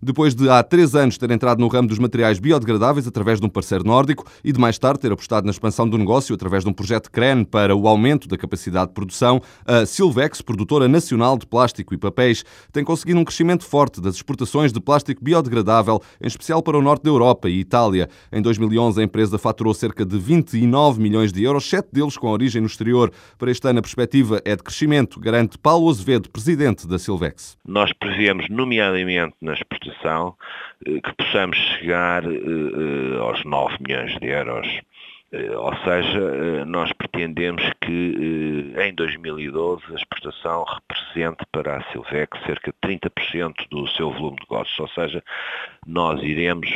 Depois de há três anos ter entrado no ramo dos materiais biodegradáveis através de um parceiro nórdico e de mais tarde ter apostado na expansão do negócio através de um projeto CREN para o aumento da capacidade de produção, a Silvex, produtora nacional de plástico e papéis, tem conseguido um crescimento forte das exportações de plástico biodegradável, em especial para o norte da Europa e Itália. Em 2011, a empresa faturou cerca de 29 milhões de euros, sete deles com origem no exterior. Para este ano, a perspectiva é de crescimento, garante Paulo Azevedo, presidente da Silvex. Nós prevemos, nomeadamente nas exportações, eh, que possamos chegar eh, eh, aos 9 milhões de euros. Ou seja, nós pretendemos que em 2012 a exportação represente para a Silvec cerca de 30% do seu volume de negócios. Ou seja, nós iremos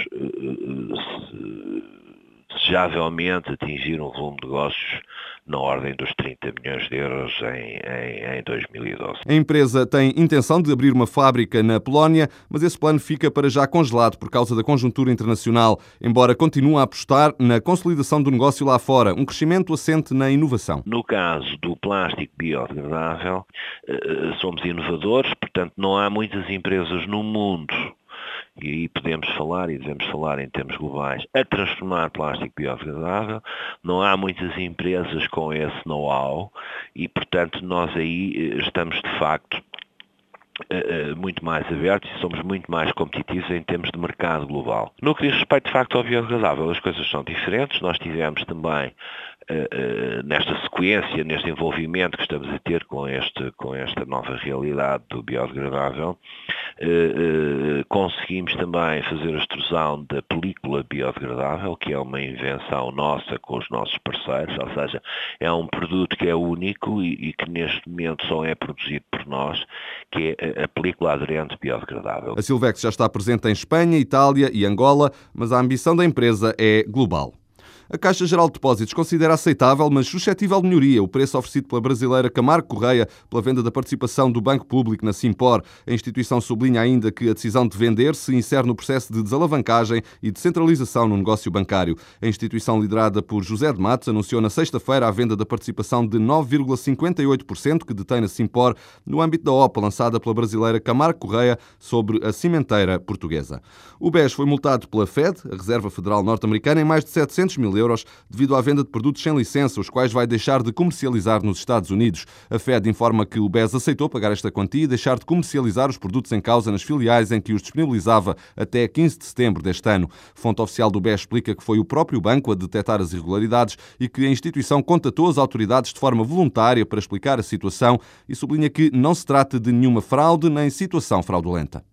desejavelmente atingir um volume de negócios na ordem dos 30 milhões de euros em, em, em 2012. A empresa tem intenção de abrir uma fábrica na Polónia, mas esse plano fica para já congelado por causa da conjuntura internacional, embora continue a apostar na consolidação do negócio lá fora, um crescimento assente na inovação. No caso do plástico biodegradável, eh, eh, somos inovadores, portanto não há muitas empresas no mundo e aí podemos falar e devemos falar em termos globais, a transformar plástico biodegradável. Não há muitas empresas com esse know-how e, portanto, nós aí eh, estamos de facto eh, eh, muito mais abertos e somos muito mais competitivos em termos de mercado global. No que diz respeito, de facto, ao biodegradável, as coisas são diferentes. Nós tivemos também nesta sequência, neste envolvimento que estamos a ter com, este, com esta nova realidade do biodegradável, conseguimos também fazer a extrusão da película biodegradável, que é uma invenção nossa com os nossos parceiros, ou seja, é um produto que é único e, e que neste momento só é produzido por nós, que é a película aderente biodegradável. A Silvex já está presente em Espanha, Itália e Angola, mas a ambição da empresa é global. A Caixa Geral de Depósitos considera aceitável, mas suscetível de melhoria, o preço oferecido pela brasileira Camargo Correia pela venda da participação do Banco Público na Simpor. A instituição sublinha ainda que a decisão de vender se insere no processo de desalavancagem e de centralização no negócio bancário. A instituição liderada por José de Matos anunciou na sexta-feira a venda da participação de 9,58% que detém na Simpor no âmbito da OPA lançada pela brasileira Camargo Correia sobre a cimenteira portuguesa. O BES foi multado pela Fed, a Reserva Federal Norte-Americana, em mais de 700 mil euros euros devido à venda de produtos sem licença, os quais vai deixar de comercializar nos Estados Unidos. A Fed informa que o BES aceitou pagar esta quantia e deixar de comercializar os produtos em causa nas filiais em que os disponibilizava até 15 de setembro deste ano. Fonte oficial do BES explica que foi o próprio banco a detectar as irregularidades e que a instituição contatou as autoridades de forma voluntária para explicar a situação e sublinha que não se trata de nenhuma fraude nem situação fraudulenta.